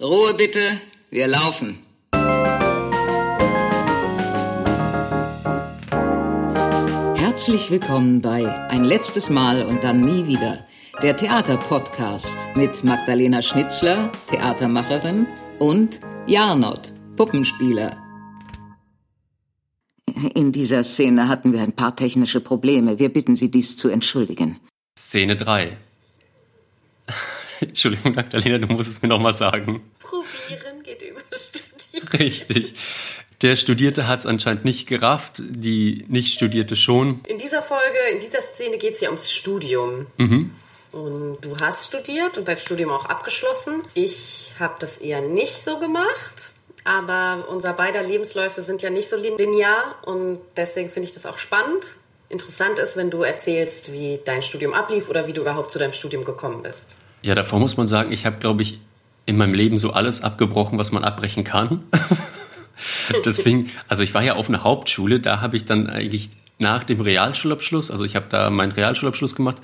Ruhe bitte, wir laufen. Herzlich willkommen bei Ein letztes Mal und dann nie wieder, der Theaterpodcast mit Magdalena Schnitzler, Theatermacherin, und Jarnot, Puppenspieler. In dieser Szene hatten wir ein paar technische Probleme. Wir bitten Sie, dies zu entschuldigen. Szene 3. Entschuldigung, Magdalena, du musst es mir nochmal sagen. Probieren geht über Studieren. Richtig. Der Studierte hat es anscheinend nicht gerafft, die Nicht-Studierte schon. In dieser Folge, in dieser Szene geht es ja ums Studium. Mhm. Und du hast studiert und dein Studium auch abgeschlossen. Ich habe das eher nicht so gemacht. Aber unser beider Lebensläufe sind ja nicht so linear und deswegen finde ich das auch spannend. Interessant ist, wenn du erzählst, wie dein Studium ablief oder wie du überhaupt zu deinem Studium gekommen bist. Ja, davor muss man sagen, ich habe, glaube ich, in meinem Leben so alles abgebrochen, was man abbrechen kann. Deswegen, also ich war ja auf einer Hauptschule, da habe ich dann eigentlich nach dem Realschulabschluss, also ich habe da meinen Realschulabschluss gemacht,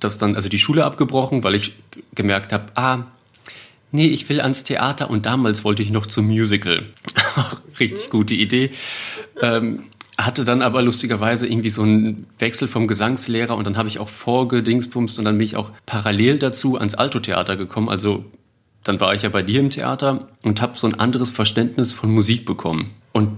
das dann also die Schule abgebrochen, weil ich gemerkt habe, ah, nee, ich will ans Theater und damals wollte ich noch zum Musical. Richtig gute Idee. Ähm, hatte dann aber lustigerweise irgendwie so einen Wechsel vom Gesangslehrer und dann habe ich auch vorgedingsbumst und dann bin ich auch parallel dazu ans Alto-Theater gekommen, also dann war ich ja bei dir im Theater und habe so ein anderes Verständnis von Musik bekommen. Und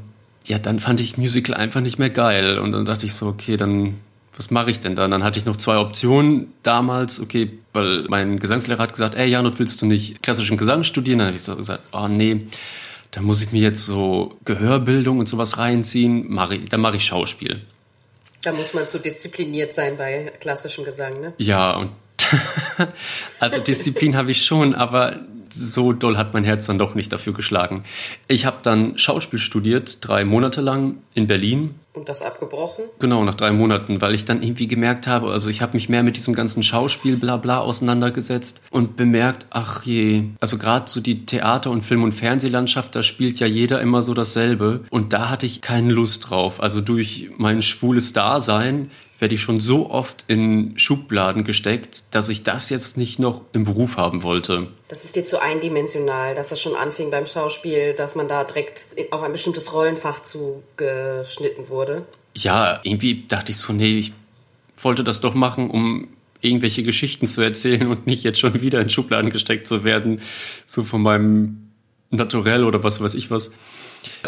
ja, dann fand ich Musical einfach nicht mehr geil. Und dann dachte ich so, okay, dann was mache ich denn da? Dann hatte ich noch zwei Optionen damals, okay, weil mein Gesangslehrer hat gesagt, ey Janot, willst du nicht klassischen Gesang studieren? Dann habe ich so gesagt, oh nee, da muss ich mir jetzt so Gehörbildung und sowas reinziehen, mach ich, dann mache ich Schauspiel. Da muss man zu diszipliniert sein bei klassischem Gesang, ne? Ja, und also Disziplin habe ich schon, aber so doll hat mein Herz dann doch nicht dafür geschlagen. Ich habe dann Schauspiel studiert, drei Monate lang in Berlin. Und das abgebrochen? Genau, nach drei Monaten, weil ich dann irgendwie gemerkt habe, also ich habe mich mehr mit diesem ganzen Schauspiel blabla auseinandergesetzt und bemerkt, ach je, also gerade so die Theater- und Film- und Fernsehlandschaft, da spielt ja jeder immer so dasselbe. Und da hatte ich keine Lust drauf. Also durch mein schwules Dasein werde ich schon so oft in Schubladen gesteckt, dass ich das jetzt nicht noch im Beruf haben wollte. Das ist dir zu eindimensional, dass das schon anfing beim Schauspiel, dass man da direkt auf ein bestimmtes Rollenfach zugeschnitten wurde. Ja, irgendwie dachte ich so, nee, ich wollte das doch machen, um irgendwelche Geschichten zu erzählen und nicht jetzt schon wieder in Schubladen gesteckt zu werden, so von meinem Naturell oder was weiß ich was.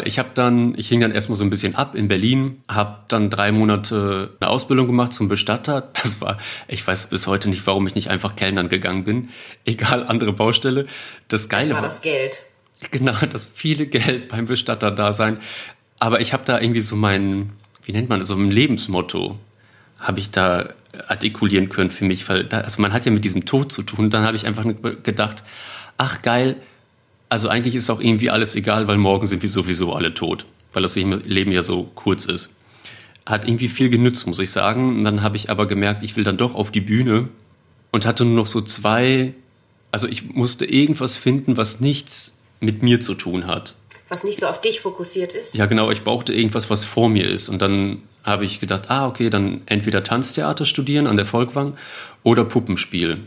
Ich habe dann, ich hing dann erstmal so ein bisschen ab in Berlin, habe dann drei Monate eine Ausbildung gemacht zum Bestatter. Das war, ich weiß bis heute nicht, warum ich nicht einfach Kellnern gegangen bin. Egal, andere Baustelle. Das Geile das war das Geld. Genau, das viele Geld beim Bestatter da sein. Aber ich habe da irgendwie so mein, wie nennt man das, so ein Lebensmotto habe ich da artikulieren können für mich, weil da, also man hat ja mit diesem Tod zu tun. Dann habe ich einfach gedacht, ach geil, also eigentlich ist auch irgendwie alles egal, weil morgen sind wir sowieso alle tot, weil das Leben ja so kurz ist. Hat irgendwie viel genützt, muss ich sagen. Und dann habe ich aber gemerkt, ich will dann doch auf die Bühne und hatte nur noch so zwei, also ich musste irgendwas finden, was nichts mit mir zu tun hat. Was nicht so auf dich fokussiert ist? Ja, genau, ich brauchte irgendwas, was vor mir ist. Und dann habe ich gedacht, ah, okay, dann entweder Tanztheater studieren an der Volkwang oder Puppenspiel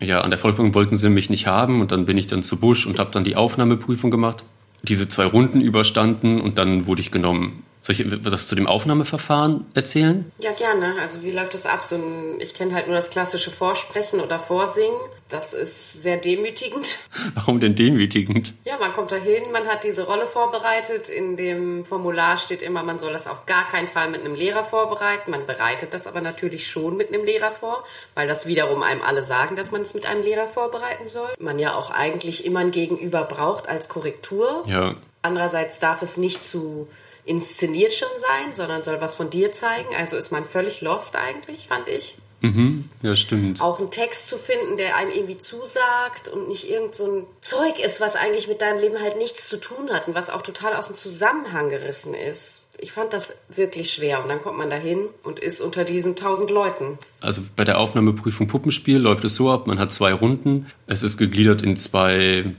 ja, an der Volksbank wollten sie mich nicht haben und dann bin ich dann zu Busch und habe dann die Aufnahmeprüfung gemacht. Diese zwei Runden überstanden und dann wurde ich genommen. Soll ich was zu dem Aufnahmeverfahren erzählen? Ja, gerne. Also wie läuft das ab? So ein, ich kenne halt nur das klassische Vorsprechen oder Vorsingen. Das ist sehr demütigend. Warum denn demütigend? Ja, man kommt dahin, man hat diese Rolle vorbereitet. In dem Formular steht immer, man soll das auf gar keinen Fall mit einem Lehrer vorbereiten. Man bereitet das aber natürlich schon mit einem Lehrer vor, weil das wiederum einem alle sagen, dass man es mit einem Lehrer vorbereiten soll. Man ja auch eigentlich immer ein Gegenüber braucht als Korrektur. Ja. Andererseits darf es nicht zu inszeniert schon sein, sondern soll was von dir zeigen. Also ist man völlig lost eigentlich, fand ich. Mhm, ja, stimmt. Auch einen Text zu finden, der einem irgendwie zusagt und nicht irgend so ein Zeug ist, was eigentlich mit deinem Leben halt nichts zu tun hat und was auch total aus dem Zusammenhang gerissen ist. Ich fand das wirklich schwer und dann kommt man dahin und ist unter diesen tausend Leuten. Also bei der Aufnahmeprüfung Puppenspiel läuft es so ab, man hat zwei Runden. Es ist gegliedert in zwei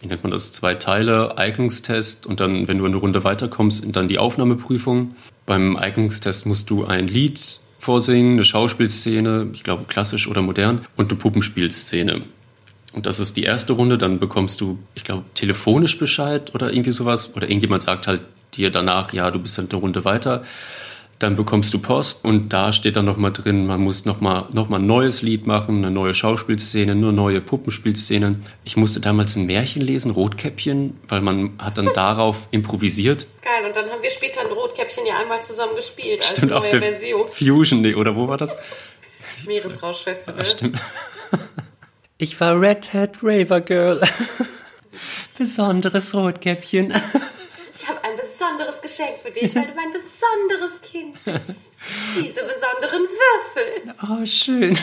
wie nennt man das, zwei Teile, Eignungstest und dann, wenn du eine Runde weiterkommst, dann die Aufnahmeprüfung. Beim Eignungstest musst du ein Lied vorsingen, eine Schauspielszene, ich glaube klassisch oder modern, und eine Puppenspielszene. Und das ist die erste Runde, dann bekommst du, ich glaube, telefonisch Bescheid oder irgendwie sowas. Oder irgendjemand sagt halt dir danach, ja, du bist halt eine Runde weiter. Dann bekommst du Post und da steht dann nochmal drin, man muss nochmal noch mal ein neues Lied machen, eine neue Schauspielszene, nur neue Puppenspielszenen. Ich musste damals ein Märchen lesen, Rotkäppchen, weil man hat dann darauf improvisiert. Geil, und dann haben wir später ein Rotkäppchen ja einmal zusammen gespielt als Stimmt, neue auf der Version. Fusion, nee, oder wo war das? Meeresrauschfestival. Stimmt. Ich war Red Hat Raver Girl. Besonderes Rotkäppchen. Ich habe ein besonderes Geschenk für dich, weil du mein besonderes Kind bist. Diese besonderen Würfel. Oh, schön.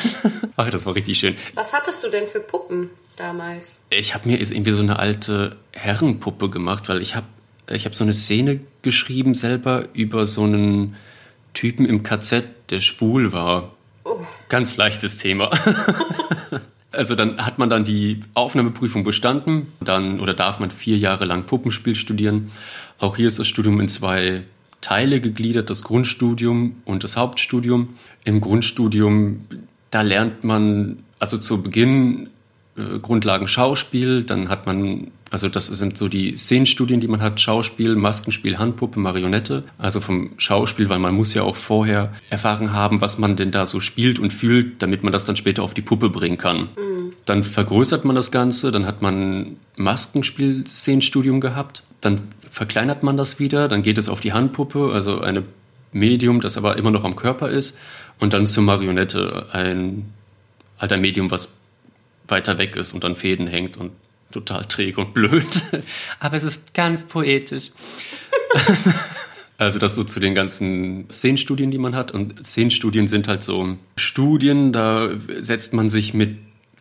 Ach, das war richtig schön. Was hattest du denn für Puppen damals? Ich habe mir jetzt irgendwie so eine alte Herrenpuppe gemacht, weil ich habe ich hab so eine Szene geschrieben selber über so einen Typen im KZ, der schwul war. Oh. Ganz leichtes Thema. Also dann hat man dann die Aufnahmeprüfung bestanden, dann oder darf man vier Jahre lang Puppenspiel studieren. Auch hier ist das Studium in zwei Teile gegliedert, das Grundstudium und das Hauptstudium. Im Grundstudium, da lernt man also zu Beginn äh, Grundlagen Schauspiel, dann hat man, also das sind so die Szenenstudien, die man hat, Schauspiel, Maskenspiel, Handpuppe, Marionette. Also vom Schauspiel, weil man muss ja auch vorher erfahren haben, was man denn da so spielt und fühlt, damit man das dann später auf die Puppe bringen kann. Dann vergrößert man das Ganze, dann hat man Maskenspiel-Szenenstudium gehabt, dann verkleinert man das wieder, dann geht es auf die Handpuppe, also eine Medium, das aber immer noch am Körper ist, und dann zur Marionette, ein alter Medium, was weiter weg ist und an Fäden hängt und total träge und blöd. Aber es ist ganz poetisch. Also das so zu den ganzen Szenenstudien, die man hat. Und Szenenstudien sind halt so Studien, da setzt man sich mit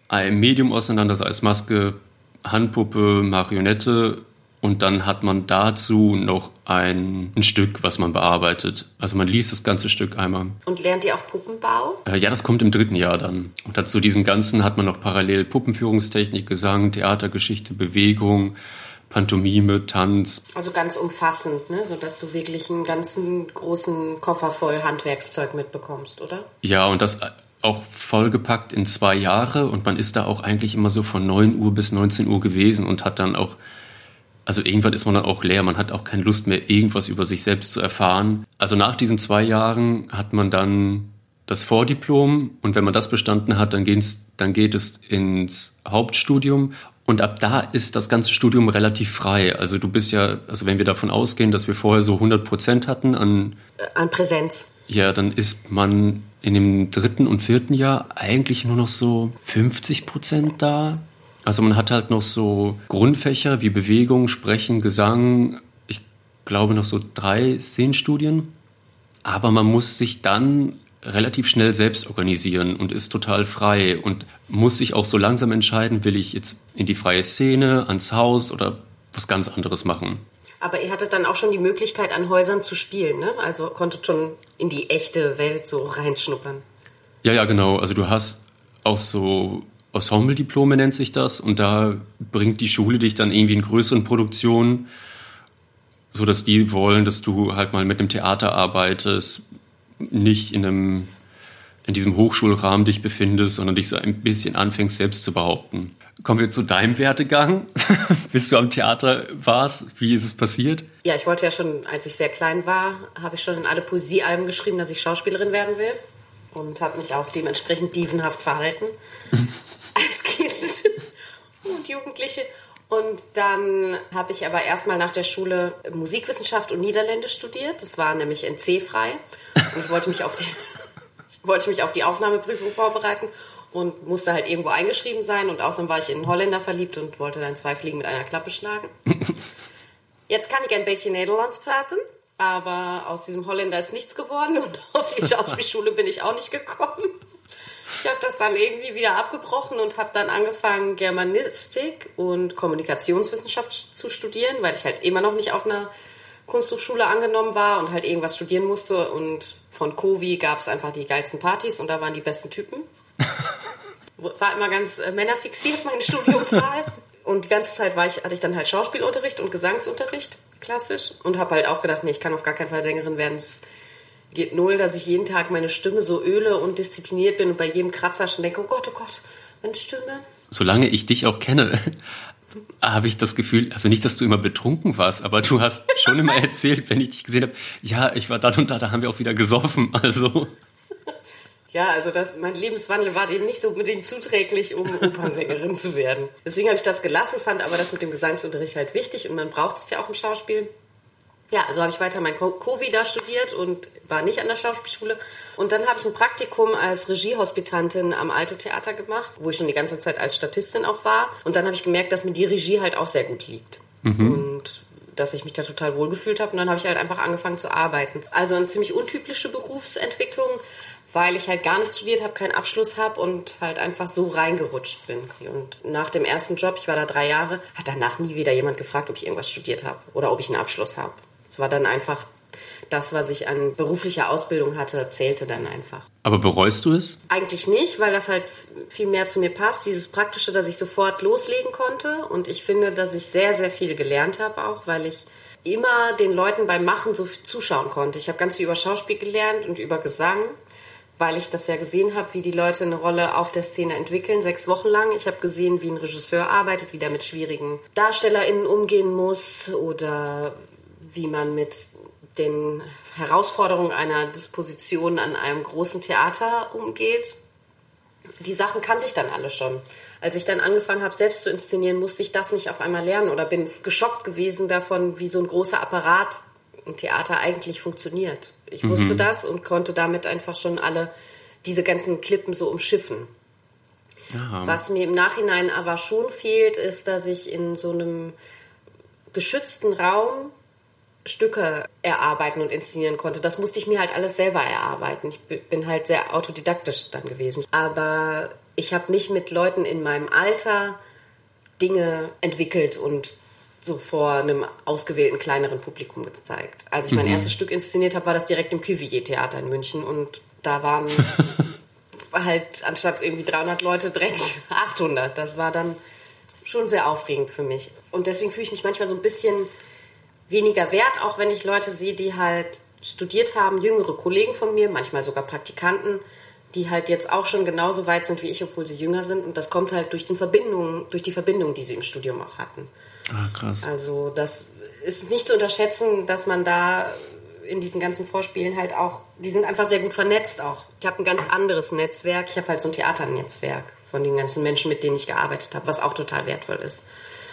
einem Medium auseinander, sei es Maske, Handpuppe, Marionette. Und dann hat man dazu noch ein, ein Stück, was man bearbeitet. Also man liest das ganze Stück einmal. Und lernt ihr auch Puppenbau? Äh, Ja, das kommt im dritten Jahr dann. Und dann zu diesem Ganzen hat man noch parallel Puppenführungstechnik, Gesang, Theatergeschichte, Bewegung, Pantomime, Tanz. Also ganz umfassend, ne? sodass du wirklich einen ganzen großen Koffer voll Handwerkszeug mitbekommst, oder? Ja, und das auch vollgepackt in zwei Jahre. Und man ist da auch eigentlich immer so von 9 Uhr bis 19 Uhr gewesen und hat dann auch, also irgendwann ist man dann auch leer. Man hat auch keine Lust mehr, irgendwas über sich selbst zu erfahren. Also nach diesen zwei Jahren hat man dann das Vordiplom und wenn man das bestanden hat, dann, dann geht es ins Hauptstudium und ab da ist das ganze Studium relativ frei. Also du bist ja, also wenn wir davon ausgehen, dass wir vorher so 100 Prozent hatten an, An Präsenz. ja, dann ist man in dem dritten und vierten Jahr eigentlich nur noch so 50 Prozent da. Also man hat halt noch so Grundfächer wie Bewegung, Sprechen, Gesang, ich glaube noch so drei Szenenstudien. Aber man muss sich dann relativ schnell selbst organisieren und ist total frei und muss sich auch so langsam entscheiden, will ich jetzt in die freie Szene, ans Haus oder was ganz anderes machen. Aber ihr hattet dann auch schon die Möglichkeit, an Häusern zu spielen, ne? Also konntet schon in die echte Welt so reinschnuppern. Ja, ja, genau. Also du hast auch so Ensemble-Diplome nennt sich das und da bringt die Schule dich dann irgendwie in größeren Produktionen, so dass die wollen, dass du halt mal mit einem Theater arbeitest, nicht in einem in diesem Hochschulrahmen dich befindest, sondern dich so ein bisschen anfängst selbst zu behaupten. Kommen wir zu deinem Werdegang, bis du am Theater warst. Wie ist es passiert? Ja, ich wollte ja schon, als ich sehr klein war, habe ich schon in alle Poesiealben geschrieben, dass ich Schauspielerin werden will. Und habe mich auch dementsprechend dievenhaft verhalten und Jugendliche. Und dann habe ich aber erstmal nach der Schule Musikwissenschaft und Niederländisch studiert. Das war nämlich NC-frei. Und ich wollte mich auf die, wollte mich auf die Aufnahmeprüfung vorbereiten und musste halt irgendwo eingeschrieben sein. Und außerdem war ich in einen Holländer verliebt und wollte dann zwei Fliegen mit einer Klappe schlagen. Jetzt kann ich ein bisschen Nederlands praten, aber aus diesem Holländer ist nichts geworden und auf die Schauspielschule bin ich auch nicht gekommen. Ich habe das dann irgendwie wieder abgebrochen und habe dann angefangen, Germanistik und Kommunikationswissenschaft zu studieren, weil ich halt immer noch nicht auf einer Kunsthochschule angenommen war und halt irgendwas studieren musste. Und von Covi gab es einfach die geilsten Partys und da waren die besten Typen. War immer ganz äh, männerfixiert, meine Studiumswahl. Und die ganze Zeit war ich, hatte ich dann halt Schauspielunterricht und Gesangsunterricht, klassisch. Und habe halt auch gedacht, nee, ich kann auf gar keinen Fall Sängerin werden. Es geht null, dass ich jeden Tag meine Stimme so öle und diszipliniert bin und bei jedem Kratzer schon denke, oh Gott, oh Gott, meine Stimme. solange ich dich auch kenne, habe ich das Gefühl, also nicht, dass du immer betrunken warst, aber du hast schon immer erzählt, wenn ich dich gesehen habe, ja, ich war da und da, da haben wir auch wieder gesoffen. Also. Ja, also das, mein Lebenswandel war dem nicht so unbedingt zuträglich, um Opernsängerin zu werden. Deswegen habe ich das gelassen, fand aber das mit dem Gesangsunterricht halt wichtig und man braucht es ja auch im Schauspiel. Ja, also habe ich weiter mein Covid da studiert und war nicht an der Schauspielschule. Und dann habe ich ein Praktikum als Regiehospitantin am Alto Theater gemacht, wo ich schon die ganze Zeit als Statistin auch war. Und dann habe ich gemerkt, dass mir die Regie halt auch sehr gut liegt. Mhm. Und dass ich mich da total wohlgefühlt habe. Und dann habe ich halt einfach angefangen zu arbeiten. Also eine ziemlich untypische Berufsentwicklung weil ich halt gar nicht studiert habe, keinen Abschluss habe und halt einfach so reingerutscht bin. Und nach dem ersten Job, ich war da drei Jahre, hat danach nie wieder jemand gefragt, ob ich irgendwas studiert habe oder ob ich einen Abschluss habe. Es war dann einfach das, was ich an beruflicher Ausbildung hatte, zählte dann einfach. Aber bereust du es? Eigentlich nicht, weil das halt viel mehr zu mir passt. Dieses Praktische, dass ich sofort loslegen konnte. Und ich finde, dass ich sehr, sehr viel gelernt habe auch, weil ich immer den Leuten beim Machen so zuschauen konnte. Ich habe ganz viel über Schauspiel gelernt und über Gesang weil ich das ja gesehen habe, wie die Leute eine Rolle auf der Szene entwickeln, sechs Wochen lang. Ich habe gesehen, wie ein Regisseur arbeitet, wie der mit schwierigen DarstellerInnen umgehen muss oder wie man mit den Herausforderungen einer Disposition an einem großen Theater umgeht. Die Sachen kannte ich dann alle schon. Als ich dann angefangen habe, selbst zu inszenieren, musste ich das nicht auf einmal lernen oder bin geschockt gewesen davon, wie so ein großer Apparat ein Theater eigentlich funktioniert. Ich mhm. wusste das und konnte damit einfach schon alle diese ganzen Klippen so umschiffen. Aha. Was mir im Nachhinein aber schon fehlt, ist, dass ich in so einem geschützten Raum Stücke erarbeiten und inszenieren konnte. Das musste ich mir halt alles selber erarbeiten. Ich bin halt sehr autodidaktisch dann gewesen. Aber ich habe nicht mit Leuten in meinem Alter Dinge entwickelt und so vor einem ausgewählten kleineren Publikum gezeigt. Als ich mein mhm. erstes Stück inszeniert habe, war das direkt im Cuvier-Theater in München und da waren halt anstatt irgendwie 300 Leute direkt 800. Das war dann schon sehr aufregend für mich. Und deswegen fühle ich mich manchmal so ein bisschen weniger wert, auch wenn ich Leute sehe, die halt studiert haben, jüngere Kollegen von mir, manchmal sogar Praktikanten, die halt jetzt auch schon genauso weit sind wie ich, obwohl sie jünger sind. Und das kommt halt durch die Verbindung, durch die Verbindung, die sie im Studium auch hatten. Ah, krass. Also das ist nicht zu unterschätzen, dass man da in diesen ganzen Vorspielen halt auch, die sind einfach sehr gut vernetzt auch. Ich habe ein ganz anderes Netzwerk. Ich habe halt so ein Theaternetzwerk von den ganzen Menschen, mit denen ich gearbeitet habe, was auch total wertvoll ist.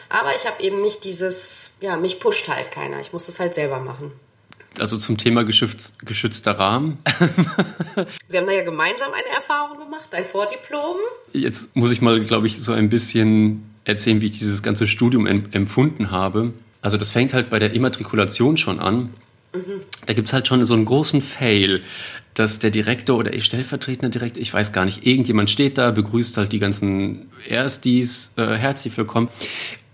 Aber ich habe eben nicht dieses, ja, mich pusht halt keiner. Ich muss das halt selber machen. Also zum Thema geschütz, geschützter Rahmen. Wir haben da ja gemeinsam eine Erfahrung gemacht, ein Vordiplom. Jetzt muss ich mal, glaube ich, so ein bisschen erzählen, wie ich dieses ganze Studium empfunden habe. Also das fängt halt bei der Immatrikulation schon an. Mhm. Da gibt es halt schon so einen großen Fail, dass der Direktor oder ich stellvertretender Direktor, ich weiß gar nicht, irgendjemand steht da, begrüßt halt die ganzen Erstis, äh, herzlich willkommen.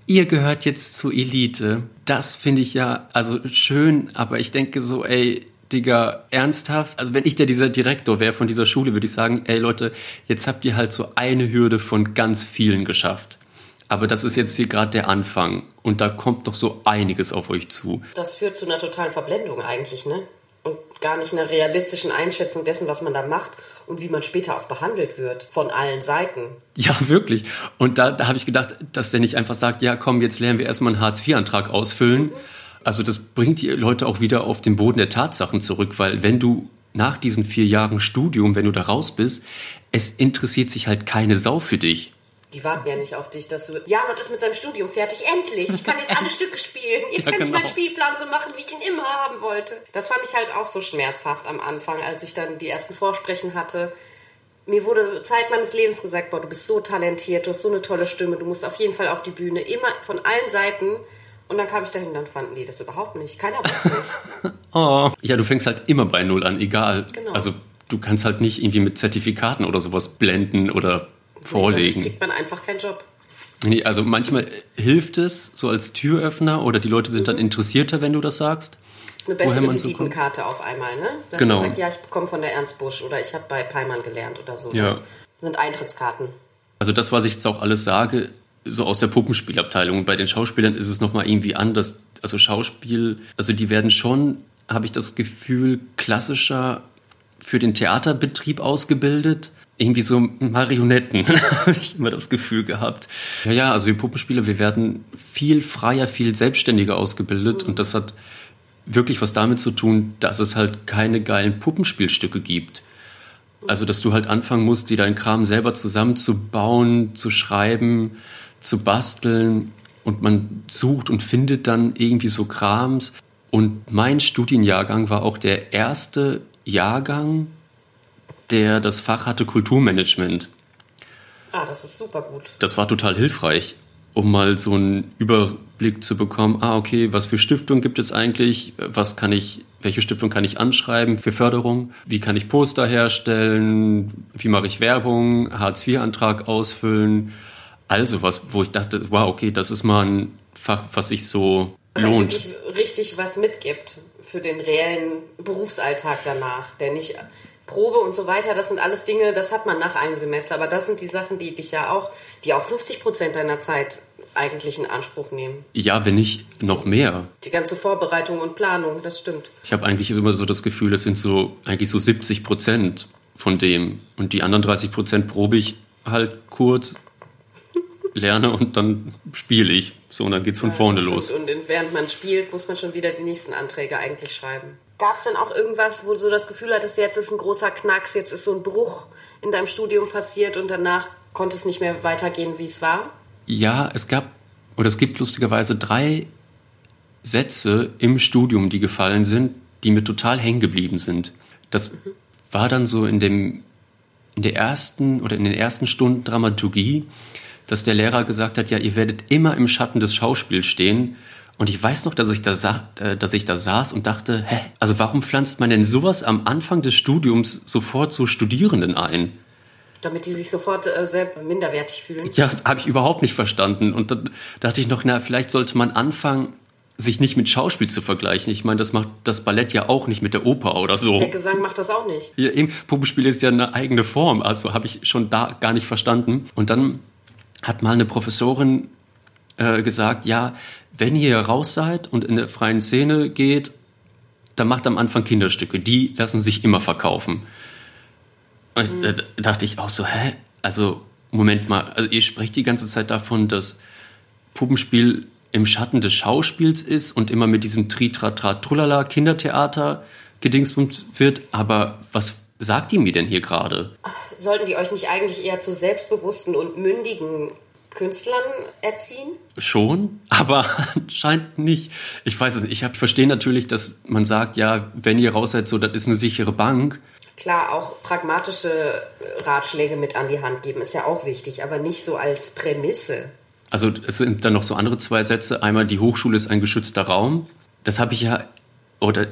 Ihr gehört jetzt zur Elite. Das finde ich ja also schön, aber ich denke so, ey, Digga, ernsthaft? Also wenn ich der dieser Direktor wäre von dieser Schule, würde ich sagen, ey Leute, jetzt habt ihr halt so eine Hürde von ganz vielen geschafft. Aber das ist jetzt hier gerade der Anfang und da kommt doch so einiges auf euch zu. Das führt zu einer totalen Verblendung eigentlich, ne? Und gar nicht einer realistischen Einschätzung dessen, was man da macht und wie man später auch behandelt wird von allen Seiten. Ja, wirklich. Und da, da habe ich gedacht, dass der nicht einfach sagt, ja komm, jetzt lernen wir erstmal einen Hartz-IV-Antrag ausfüllen. Mhm. Also das bringt die Leute auch wieder auf den Boden der Tatsachen zurück, weil wenn du nach diesen vier Jahren Studium, wenn du da raus bist, es interessiert sich halt keine Sau für dich. Die warten ja nicht auf dich, dass du. Janot ist mit seinem Studium fertig. Endlich! Ich kann jetzt alle Stücke spielen. Jetzt ja, kann genau. ich meinen Spielplan so machen, wie ich ihn immer haben wollte. Das fand ich halt auch so schmerzhaft am Anfang, als ich dann die ersten Vorsprechen hatte. Mir wurde Zeit meines Lebens gesagt, boah, du bist so talentiert, du hast so eine tolle Stimme, du musst auf jeden Fall auf die Bühne. Immer von allen Seiten. Und dann kam ich dahin, dann fanden die das überhaupt nicht. Keiner wusste nicht. oh. Ja, du fängst halt immer bei Null an, egal. Genau. Also du kannst halt nicht irgendwie mit Zertifikaten oder sowas blenden oder vorlegen. Nee, kriegt man einfach keinen Job. Nee, also manchmal hilft es so als Türöffner oder die Leute sind mhm. dann interessierter, wenn du das sagst. Das ist eine bessere Visitenkarte auf einmal, ne? Dass genau. Man sagt, ja, ich bekomme von der Ernst Busch oder ich habe bei Peimann gelernt oder so. Ja. Das sind Eintrittskarten. Also das, was ich jetzt auch alles sage, so aus der Puppenspielabteilung. Und bei den Schauspielern ist es nochmal irgendwie anders. Also Schauspiel, also die werden schon, habe ich das Gefühl, klassischer für den Theaterbetrieb ausgebildet irgendwie so Marionetten, habe ich immer das Gefühl gehabt. Ja, ja, also wir Puppenspieler, wir werden viel freier, viel selbstständiger ausgebildet und das hat wirklich was damit zu tun, dass es halt keine geilen Puppenspielstücke gibt. Also, dass du halt anfangen musst, dir deinen Kram selber zusammenzubauen, zu schreiben, zu basteln und man sucht und findet dann irgendwie so Krams. Und mein Studienjahrgang war auch der erste Jahrgang, der das Fach hatte Kulturmanagement. Ah, das ist super gut. Das war total hilfreich, um mal so einen Überblick zu bekommen. Ah, okay, was für Stiftungen gibt es eigentlich? Was kann ich, welche Stiftung kann ich anschreiben für Förderung? Wie kann ich Poster herstellen? Wie mache ich Werbung? Hartz-IV-Antrag ausfüllen? Also was, wo ich dachte, wow, okay, das ist mal ein Fach, was sich so lohnt. wirklich richtig was mitgibt für den reellen Berufsalltag danach, der nicht Probe und so weiter, das sind alles Dinge, das hat man nach einem Semester, aber das sind die Sachen, die dich ja auch, die auch 50 Prozent deiner Zeit eigentlich in Anspruch nehmen. Ja, wenn nicht noch mehr. Die ganze Vorbereitung und Planung, das stimmt. Ich habe eigentlich immer so das Gefühl, es sind so eigentlich so 70 Prozent von dem und die anderen 30 Prozent probe ich halt kurz, lerne und dann spiele ich. So, und dann geht's von vorne Stimmt. los. Und während man spielt, muss man schon wieder die nächsten Anträge eigentlich schreiben. Gab es denn auch irgendwas, wo du so das Gefühl hattest, jetzt ist ein großer Knacks, jetzt ist so ein Bruch in deinem Studium passiert und danach konnte es nicht mehr weitergehen, wie es war? Ja, es gab, oder es gibt lustigerweise drei Sätze im Studium, die gefallen sind, die mir total hängen geblieben sind. Das war dann so in dem, in der ersten oder in den ersten Stunden Dramaturgie, dass der Lehrer gesagt hat, ja, ihr werdet immer im Schatten des Schauspiels stehen. Und ich weiß noch, dass ich da, sa äh, dass ich da saß und dachte, hä, also warum pflanzt man denn sowas am Anfang des Studiums sofort so Studierenden ein? Damit die sich sofort äh, selbst minderwertig fühlen. Ja, habe ich überhaupt nicht verstanden. Und dann dachte ich noch, na, vielleicht sollte man anfangen, sich nicht mit Schauspiel zu vergleichen. Ich meine, das macht das Ballett ja auch nicht mit der Oper oder so. Der Gesang macht das auch nicht. Ja, eben, Puppenspiel ist ja eine eigene Form, also habe ich schon da gar nicht verstanden. Und dann hat mal eine Professorin äh, gesagt, ja, wenn ihr hier raus seid und in der freien Szene geht, dann macht am Anfang Kinderstücke. Die lassen sich immer verkaufen. Und da dachte ich auch so, hä? Also, Moment mal, also ihr sprecht die ganze Zeit davon, dass Puppenspiel im Schatten des Schauspiels ist und immer mit diesem Tri-Tra-Tra-Trullala Kindertheater gedingsbummt wird, aber was sagt ihr mir denn hier gerade? Sollten die euch nicht eigentlich eher zu selbstbewussten und mündigen Künstlern erziehen? Schon, aber anscheinend nicht. Ich weiß es nicht. Ich verstehe natürlich, dass man sagt, ja, wenn ihr raus seid, so, das ist eine sichere Bank. Klar, auch pragmatische äh, Ratschläge mit an die Hand geben ist ja auch wichtig, aber nicht so als Prämisse. Also es sind dann noch so andere zwei Sätze. Einmal, die Hochschule ist ein geschützter Raum. Das habe ich ja oder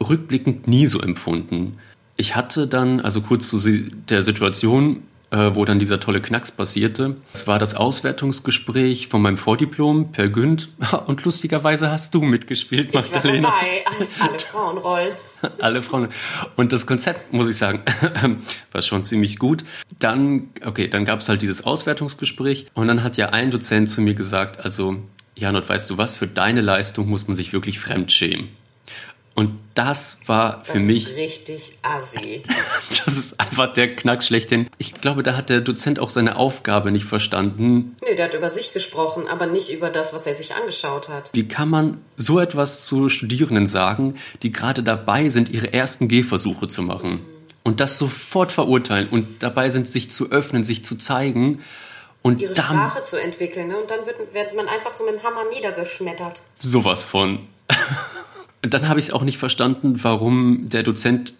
rückblickend nie so empfunden. Ich hatte dann, also kurz zu der Situation, äh, wo dann dieser tolle Knacks passierte. Es war das Auswertungsgespräch von meinem Vordiplom per Günd. Und lustigerweise hast du mitgespielt, Ich war Magdalena. dabei, als alle Frauenrollen. Alle Frauen. Und das Konzept, muss ich sagen, war schon ziemlich gut. Dann, okay, dann gab es halt dieses Auswertungsgespräch und dann hat ja ein Dozent zu mir gesagt, also, Janot, weißt du was, für deine Leistung muss man sich wirklich fremdschämen. Und das war für Das mich, ist richtig assi. das ist einfach der Knack schlechthin. Ich glaube, da hat der Dozent auch seine Aufgabe nicht verstanden. Nee, der hat über sich gesprochen, aber nicht über das, was er sich angeschaut hat. Wie kann man so etwas zu Studierenden sagen, die gerade dabei sind, ihre ersten Gehversuche zu machen? Und das sofort verurteilen und dabei sind, sich zu öffnen, sich zu zeigen. Und Ihre dann Sprache zu entwickeln. Ne? Und dann wird, wird man einfach so mit dem Hammer niedergeschmettert. sowas von. Dann habe ich es auch nicht verstanden, warum der Dozent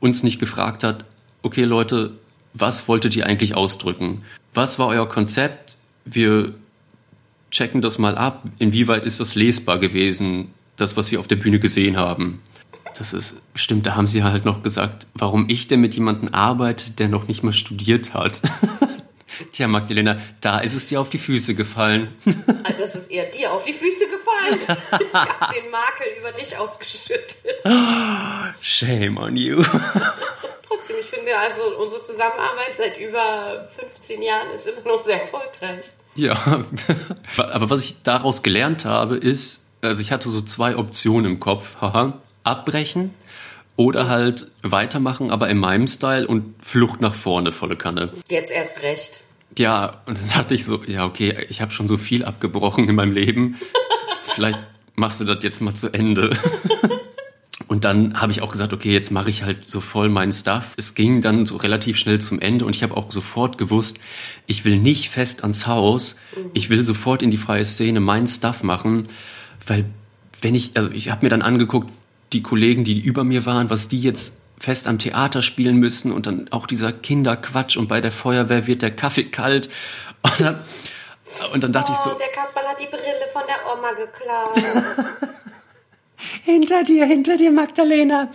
uns nicht gefragt hat, okay Leute, was wolltet ihr eigentlich ausdrücken? Was war euer Konzept? Wir checken das mal ab. Inwieweit ist das lesbar gewesen, das, was wir auf der Bühne gesehen haben? Das ist, stimmt, da haben sie halt noch gesagt, warum ich denn mit jemandem arbeite, der noch nicht mal studiert hat. Tja, Magdalena, da ist es dir auf die Füße gefallen. Also das ist eher dir auf die Füße gefallen. ich habe den Makel über dich ausgeschüttet. Shame on you. Trotzdem, ich finde also, unsere Zusammenarbeit seit über 15 Jahren ist immer noch sehr erfolgreich. Ja, aber was ich daraus gelernt habe, ist, also ich hatte so zwei Optionen im Kopf. Haha, abbrechen Oder halt weitermachen, aber in meinem Style und Flucht nach vorne, volle Kanne. Jetzt erst recht. Ja, und dann dachte ich so, ja, okay, ich habe schon so viel abgebrochen in meinem Leben. Vielleicht machst du das jetzt mal zu Ende. Und dann habe ich auch gesagt, okay, jetzt mache ich halt so voll meinen Stuff. Es ging dann so relativ schnell zum Ende und ich habe auch sofort gewusst, ich will nicht fest ans Haus. Ich will sofort in die freie Szene meinen Stuff machen, weil wenn ich, also ich habe mir dann angeguckt, die Kollegen, die über mir waren, was die jetzt fest am Theater spielen müssen und dann auch dieser Kinderquatsch und bei der Feuerwehr wird der Kaffee kalt. Und dann, und dann dachte oh, ich so. Der Kasperl hat die Brille von der Oma geklaut. hinter dir, hinter dir, Magdalena.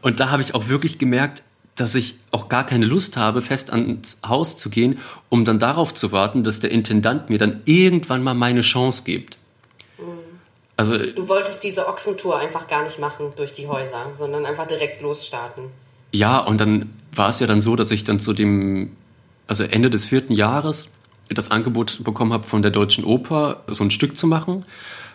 Und da habe ich auch wirklich gemerkt, dass ich auch gar keine Lust habe, fest ans Haus zu gehen, um dann darauf zu warten, dass der Intendant mir dann irgendwann mal meine Chance gibt. Also, du wolltest diese Ochsentour einfach gar nicht machen durch die Häuser, sondern einfach direkt losstarten. Ja, und dann war es ja dann so, dass ich dann zu dem, also Ende des vierten Jahres, das Angebot bekommen habe von der Deutschen Oper, so ein Stück zu machen.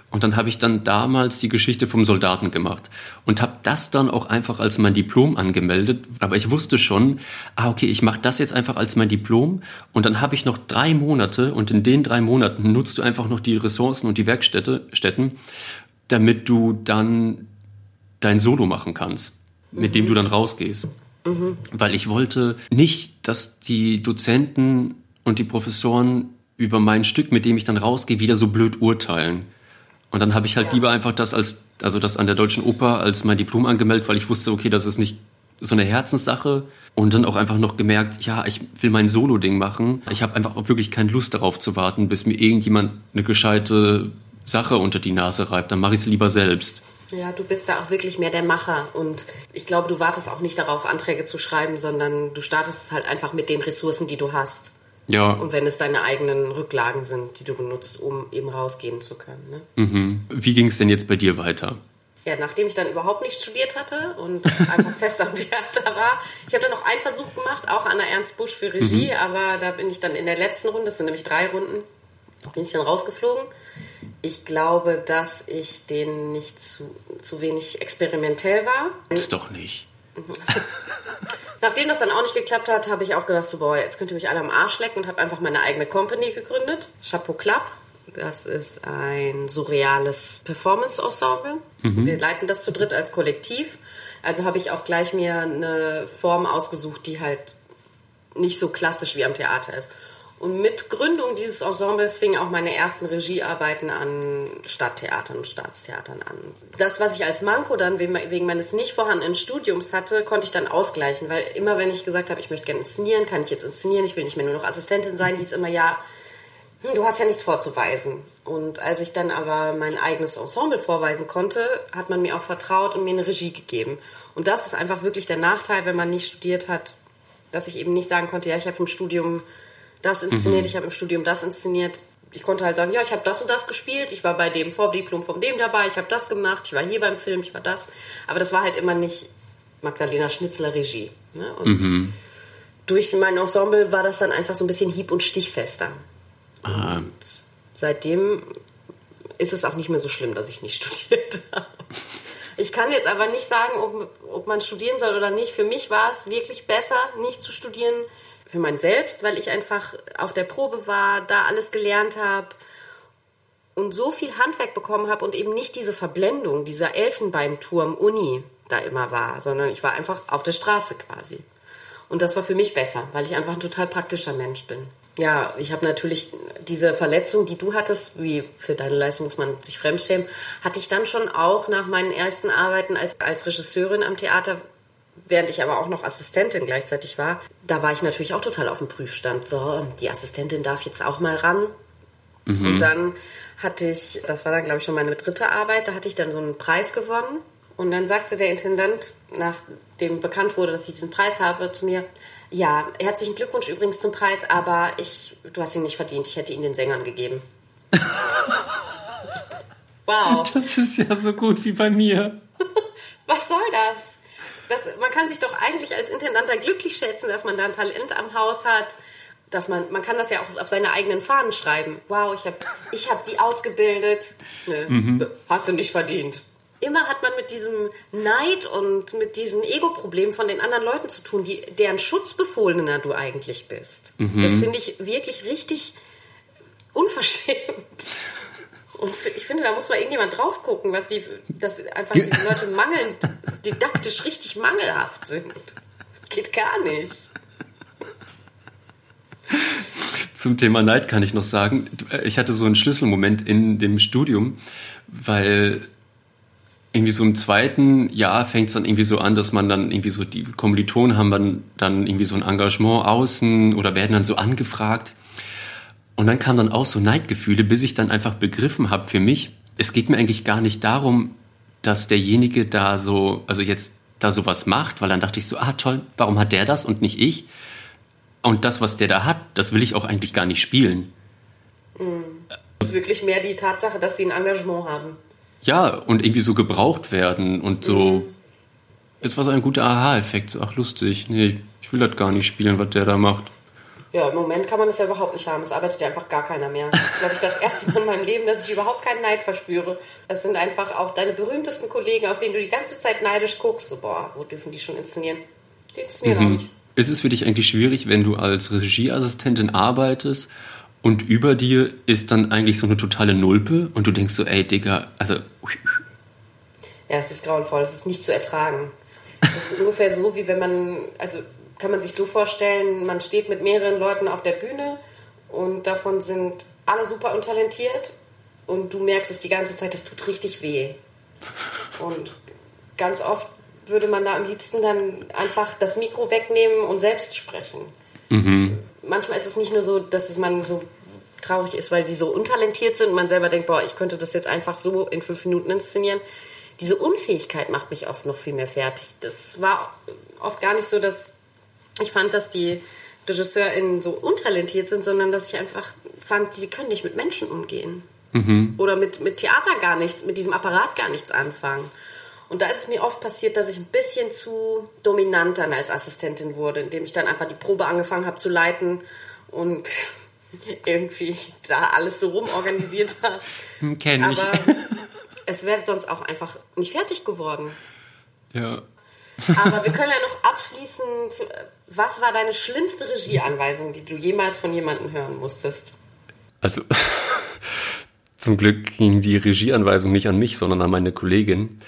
Und dann habe ich dann damals die Geschichte vom Soldaten gemacht und habe das dann auch einfach als mein Diplom angemeldet. Aber ich wusste schon, ah okay, ich mache das jetzt einfach als mein Diplom und dann habe ich noch drei Monate und in den drei Monaten nutzt du einfach noch die Ressourcen und die Werkstätte, Städten, damit du dann dein Solo machen kannst, mit mhm. dem du dann rausgehst. Mhm. Weil ich wollte nicht, dass die Dozenten und die Professoren über mein Stück, mit dem ich dann rausgehe, wieder so blöd urteilen. Und dann habe ich halt lieber einfach das als, also das an der Deutschen Oper als mein Diplom angemeldet, weil ich wusste, okay, das ist nicht so eine Herzenssache. Und dann auch einfach noch gemerkt, ja, ich will mein Solo-Ding machen. Ich habe einfach auch wirklich keine Lust darauf zu warten, bis mir irgendjemand eine gescheite Sache unter die Nase reibt. Dann mache ich es lieber selbst. Ja, du bist da auch wirklich mehr der Macher und ich glaube, du wartest auch nicht darauf, Anträge zu schreiben, sondern du startest halt einfach mit den Ressourcen, die du hast. Ja. Und wenn es deine eigenen Rücklagen sind, die du benutzt, um eben rausgehen zu können. Ne? Mhm. Wie ging es denn jetzt bei dir weiter? Ja, nachdem ich dann überhaupt nicht studiert hatte und einfach fest am Theater war. Ich habe dann noch einen Versuch gemacht, auch an der Ernst Busch für Regie, mhm. aber da bin ich dann in der letzten Runde, das sind nämlich drei Runden, bin ich dann rausgeflogen. Ich glaube, dass ich den nicht zu, zu wenig experimentell war. Ist doch nicht. Nachdem das dann auch nicht geklappt hat, habe ich auch gedacht, so, boah, jetzt könnt ihr mich alle am Arsch lecken und habe einfach meine eigene Company gegründet. Chapeau Club. Das ist ein surreales Performance-Ensemble. Mhm. Wir leiten das zu dritt als Kollektiv. Also habe ich auch gleich mir eine Form ausgesucht, die halt nicht so klassisch wie am Theater ist. Und mit Gründung dieses Ensembles fingen auch meine ersten Regiearbeiten an Stadttheatern und Staatstheatern an. Das, was ich als Manko dann wegen meines nicht vorhandenen Studiums hatte, konnte ich dann ausgleichen, weil immer wenn ich gesagt habe, ich möchte gerne inszenieren, kann ich jetzt inszenieren, ich will nicht mehr nur noch Assistentin sein, hieß immer ja, hm, du hast ja nichts vorzuweisen. Und als ich dann aber mein eigenes Ensemble vorweisen konnte, hat man mir auch vertraut und mir eine Regie gegeben. Und das ist einfach wirklich der Nachteil, wenn man nicht studiert hat, dass ich eben nicht sagen konnte, ja, ich habe im Studium das inszeniert, mhm. ich habe im Studium das inszeniert. Ich konnte halt sagen, ja, ich habe das und das gespielt, ich war bei dem Vordiplom von dem dabei, ich habe das gemacht, ich war hier beim Film, ich war das. Aber das war halt immer nicht Magdalena Schnitzler Regie. Ne? Und mhm. durch mein Ensemble war das dann einfach so ein bisschen hieb- und stichfester. Ah. Und seitdem ist es auch nicht mehr so schlimm, dass ich nicht studiert habe. Ich kann jetzt aber nicht sagen, ob, ob man studieren soll oder nicht. Für mich war es wirklich besser, nicht zu studieren, für mein Selbst, weil ich einfach auf der Probe war, da alles gelernt habe und so viel Handwerk bekommen habe und eben nicht diese Verblendung, dieser Elfenbeinturm Uni da immer war, sondern ich war einfach auf der Straße quasi. Und das war für mich besser, weil ich einfach ein total praktischer Mensch bin. Ja, ich habe natürlich diese Verletzung, die du hattest, wie für deine Leistung muss man sich fremdschämen, hatte ich dann schon auch nach meinen ersten Arbeiten als, als Regisseurin am Theater während ich aber auch noch Assistentin gleichzeitig war, da war ich natürlich auch total auf dem Prüfstand. So, die Assistentin darf jetzt auch mal ran. Mhm. Und dann hatte ich, das war dann glaube ich schon meine dritte Arbeit, da hatte ich dann so einen Preis gewonnen. Und dann sagte der Intendant, nachdem bekannt wurde, dass ich diesen Preis habe, zu mir, ja, herzlichen Glückwunsch übrigens zum Preis, aber ich, du hast ihn nicht verdient, ich hätte ihn den Sängern gegeben. wow. Das ist ja so gut wie bei mir. Was soll das? Das, man kann sich doch eigentlich als Intendant dann glücklich schätzen, dass man da ein Talent am Haus hat. Dass man, man kann das ja auch auf seine eigenen Fahnen schreiben. Wow, ich habe ich hab die ausgebildet. Nö, mhm. hast du nicht verdient. immer hat man mit diesem Neid und mit diesen Ego-Problemen von den anderen Leuten zu tun, die, deren Schutzbefohlener du eigentlich bist. Mhm. Das finde ich wirklich richtig unverschämt. Und ich finde, da muss mal irgendjemand drauf gucken, was die, dass einfach diese Leute mangelnd, didaktisch richtig mangelhaft sind. Geht gar nicht. Zum Thema Neid kann ich noch sagen, ich hatte so einen Schlüsselmoment in dem Studium, weil irgendwie so im zweiten Jahr fängt es dann irgendwie so an, dass man dann irgendwie so, die Kommilitonen haben dann, dann irgendwie so ein Engagement außen oder werden dann so angefragt. Und dann kamen dann auch so Neidgefühle, bis ich dann einfach begriffen habe für mich, es geht mir eigentlich gar nicht darum, dass derjenige da so, also jetzt da sowas macht, weil dann dachte ich so, ah toll, warum hat der das und nicht ich? Und das, was der da hat, das will ich auch eigentlich gar nicht spielen. Mhm. Es ist wirklich mehr die Tatsache, dass sie ein Engagement haben. Ja, und irgendwie so gebraucht werden und so. Mhm. Es war so ein guter Aha-Effekt, so, ach lustig, nee, ich will das gar nicht spielen, was der da macht. Ja, im Moment kann man das ja überhaupt nicht haben. Es arbeitet ja einfach gar keiner mehr. Das ist, glaube ich, das erste Mal in meinem Leben, dass ich überhaupt keinen Neid verspüre. Das sind einfach auch deine berühmtesten Kollegen, auf denen du die ganze Zeit neidisch guckst. So, boah, wo dürfen die schon inszenieren? Die inszenieren mhm. auch nicht. Ist es für dich eigentlich schwierig, wenn du als Regieassistentin arbeitest und über dir ist dann eigentlich so eine totale Nulpe und du denkst so, ey, Digga, also. Ja, es ist grauenvoll, es ist nicht zu ertragen. Es ist ungefähr so, wie wenn man, also kann man sich so vorstellen, man steht mit mehreren Leuten auf der Bühne und davon sind alle super untalentiert und du merkst es die ganze Zeit, es tut richtig weh. Und ganz oft würde man da am liebsten dann einfach das Mikro wegnehmen und selbst sprechen. Mhm. Manchmal ist es nicht nur so, dass man so traurig ist, weil die so untalentiert sind und man selber denkt, boah, ich könnte das jetzt einfach so in fünf Minuten inszenieren. Diese Unfähigkeit macht mich oft noch viel mehr fertig. Das war oft gar nicht so, dass ich fand, dass die RegisseurInnen so untalentiert sind, sondern dass ich einfach fand, die können nicht mit Menschen umgehen. Mhm. Oder mit, mit Theater gar nichts, mit diesem Apparat gar nichts anfangen. Und da ist es mir oft passiert, dass ich ein bisschen zu dominant dann als Assistentin wurde, indem ich dann einfach die Probe angefangen habe zu leiten und irgendwie da alles so rumorganisiert habe. Kenn ich. Aber es wäre sonst auch einfach nicht fertig geworden. Ja. Aber wir können ja noch abschließend, was war deine schlimmste Regieanweisung, die du jemals von jemandem hören musstest? Also, zum Glück ging die Regieanweisung nicht an mich, sondern an meine Kollegin,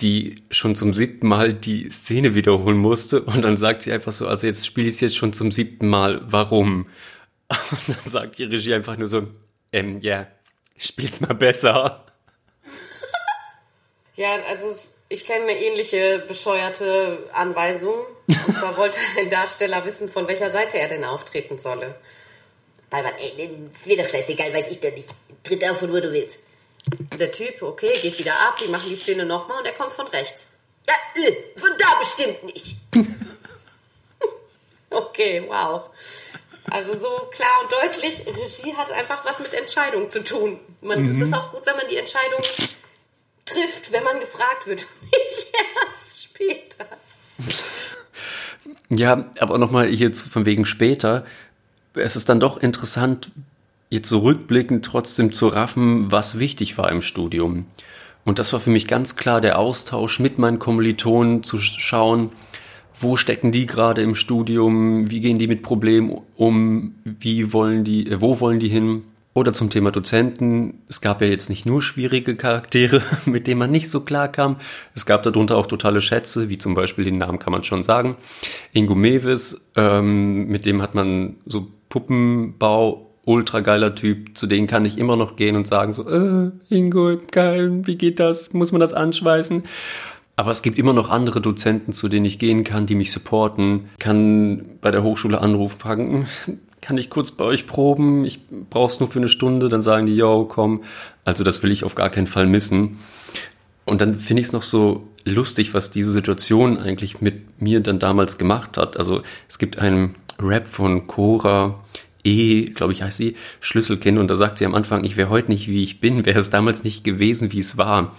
die schon zum siebten Mal die Szene wiederholen musste. Und dann sagt sie einfach so, also jetzt spiele ich es jetzt schon zum siebten Mal, warum? Und dann sagt die Regie einfach nur so, ähm, ja, spiel's mal besser. ja, also ich kenne eine ähnliche bescheuerte Anweisung. Und zwar wollte ein Darsteller wissen, von welcher Seite er denn auftreten solle. Weil man, ey, ist mir doch scheißegal, weiß ich doch nicht. Tritt auf von wo du willst. Der Typ, okay, geht wieder ab, die machen die Szene nochmal und er kommt von rechts. Ja, äh, von da bestimmt nicht. okay, wow. Also so klar und deutlich, Regie hat einfach was mit Entscheidung zu tun. Man, mhm. Es ist auch gut, wenn man die Entscheidung trifft, wenn man gefragt wird. Nicht erst später. Ja, aber nochmal hier von wegen später. Es ist dann doch interessant, jetzt so trotzdem zu raffen, was wichtig war im Studium. Und das war für mich ganz klar der Austausch mit meinen Kommilitonen, zu schauen, wo stecken die gerade im Studium, wie gehen die mit Problemen um, wie wollen die, äh, wo wollen die hin? Oder zum Thema Dozenten. Es gab ja jetzt nicht nur schwierige Charaktere, mit denen man nicht so klar kam. Es gab darunter auch totale Schätze, wie zum Beispiel den Namen kann man schon sagen. Ingo Mewis, ähm, mit dem hat man so Puppenbau, ultra geiler Typ. Zu denen kann ich immer noch gehen und sagen so, äh, Ingo, geil, wie geht das? Muss man das anschweißen? Aber es gibt immer noch andere Dozenten, zu denen ich gehen kann, die mich supporten. Kann bei der Hochschule anrufen, fragen, kann ich kurz bei euch proben? Ich brauche es nur für eine Stunde. Dann sagen die, yo, komm. Also das will ich auf gar keinen Fall missen. Und dann finde ich es noch so lustig, was diese Situation eigentlich mit mir dann damals gemacht hat. Also es gibt einen Rap von Cora E, glaube ich, heißt sie, Schlüsselkind. Und da sagt sie am Anfang, ich wäre heute nicht, wie ich bin, wäre es damals nicht gewesen, wie es war.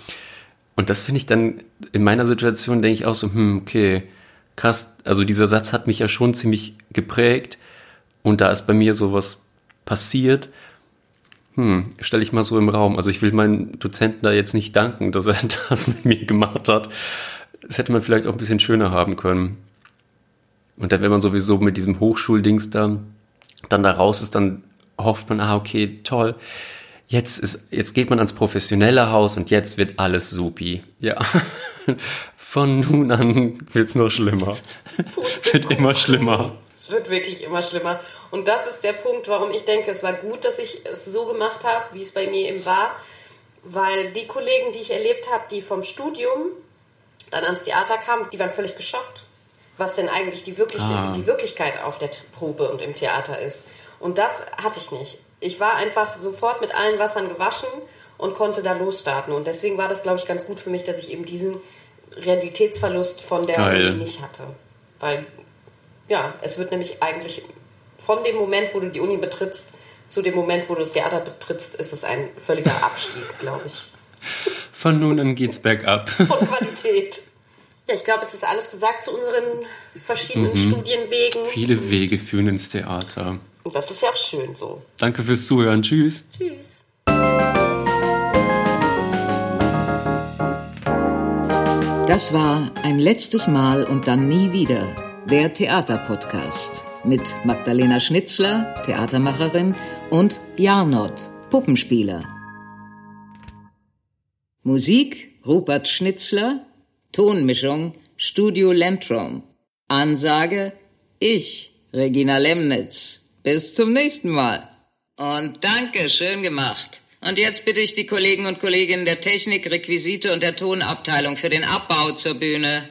Und das finde ich dann in meiner Situation, denke ich auch so, hm, okay, krass. Also dieser Satz hat mich ja schon ziemlich geprägt und da ist bei mir sowas passiert, Hm, stelle ich mal so im Raum. Also ich will meinen Dozenten da jetzt nicht danken, dass er das mit mir gemacht hat. Das hätte man vielleicht auch ein bisschen schöner haben können. Und dann, wenn man sowieso mit diesem Hochschuldings dann, dann da raus ist, dann hofft man, ah, okay, toll. Jetzt ist, jetzt geht man ans professionelle Haus und jetzt wird alles supi. Ja. Von nun an wird's noch schlimmer. wird immer schlimmer. Es wird wirklich immer schlimmer. Und das ist der Punkt, warum ich denke, es war gut, dass ich es so gemacht habe, wie es bei mir eben war. Weil die Kollegen, die ich erlebt habe, die vom Studium dann ans Theater kamen, die waren völlig geschockt, was denn eigentlich die, wirkliche, ah. die Wirklichkeit auf der Probe und im Theater ist. Und das hatte ich nicht. Ich war einfach sofort mit allen Wassern gewaschen und konnte da losstarten. Und deswegen war das, glaube ich, ganz gut für mich, dass ich eben diesen Realitätsverlust von der Uni nicht hatte. Weil, ja, es wird nämlich eigentlich von dem Moment, wo du die Uni betrittst, zu dem Moment, wo du das Theater betrittst, ist es ein völliger Abstieg, glaube ich. Von nun an geht's bergab. Von Qualität. Ja, ich glaube, jetzt ist alles gesagt zu unseren verschiedenen mhm. Studienwegen. Viele Wege führen ins Theater. Und das ist ja auch schön so. Danke fürs Zuhören. Tschüss. Tschüss. Das war ein letztes Mal und dann nie wieder der Theaterpodcast mit Magdalena Schnitzler, Theatermacherin, und Jarnot, Puppenspieler. Musik Rupert Schnitzler, Tonmischung Studio Lentrum. Ansage ich, Regina Lemnitz. Bis zum nächsten Mal. Und danke, schön gemacht. Und jetzt bitte ich die Kollegen und Kolleginnen der Technik, Requisite und der Tonabteilung für den Abbau zur Bühne.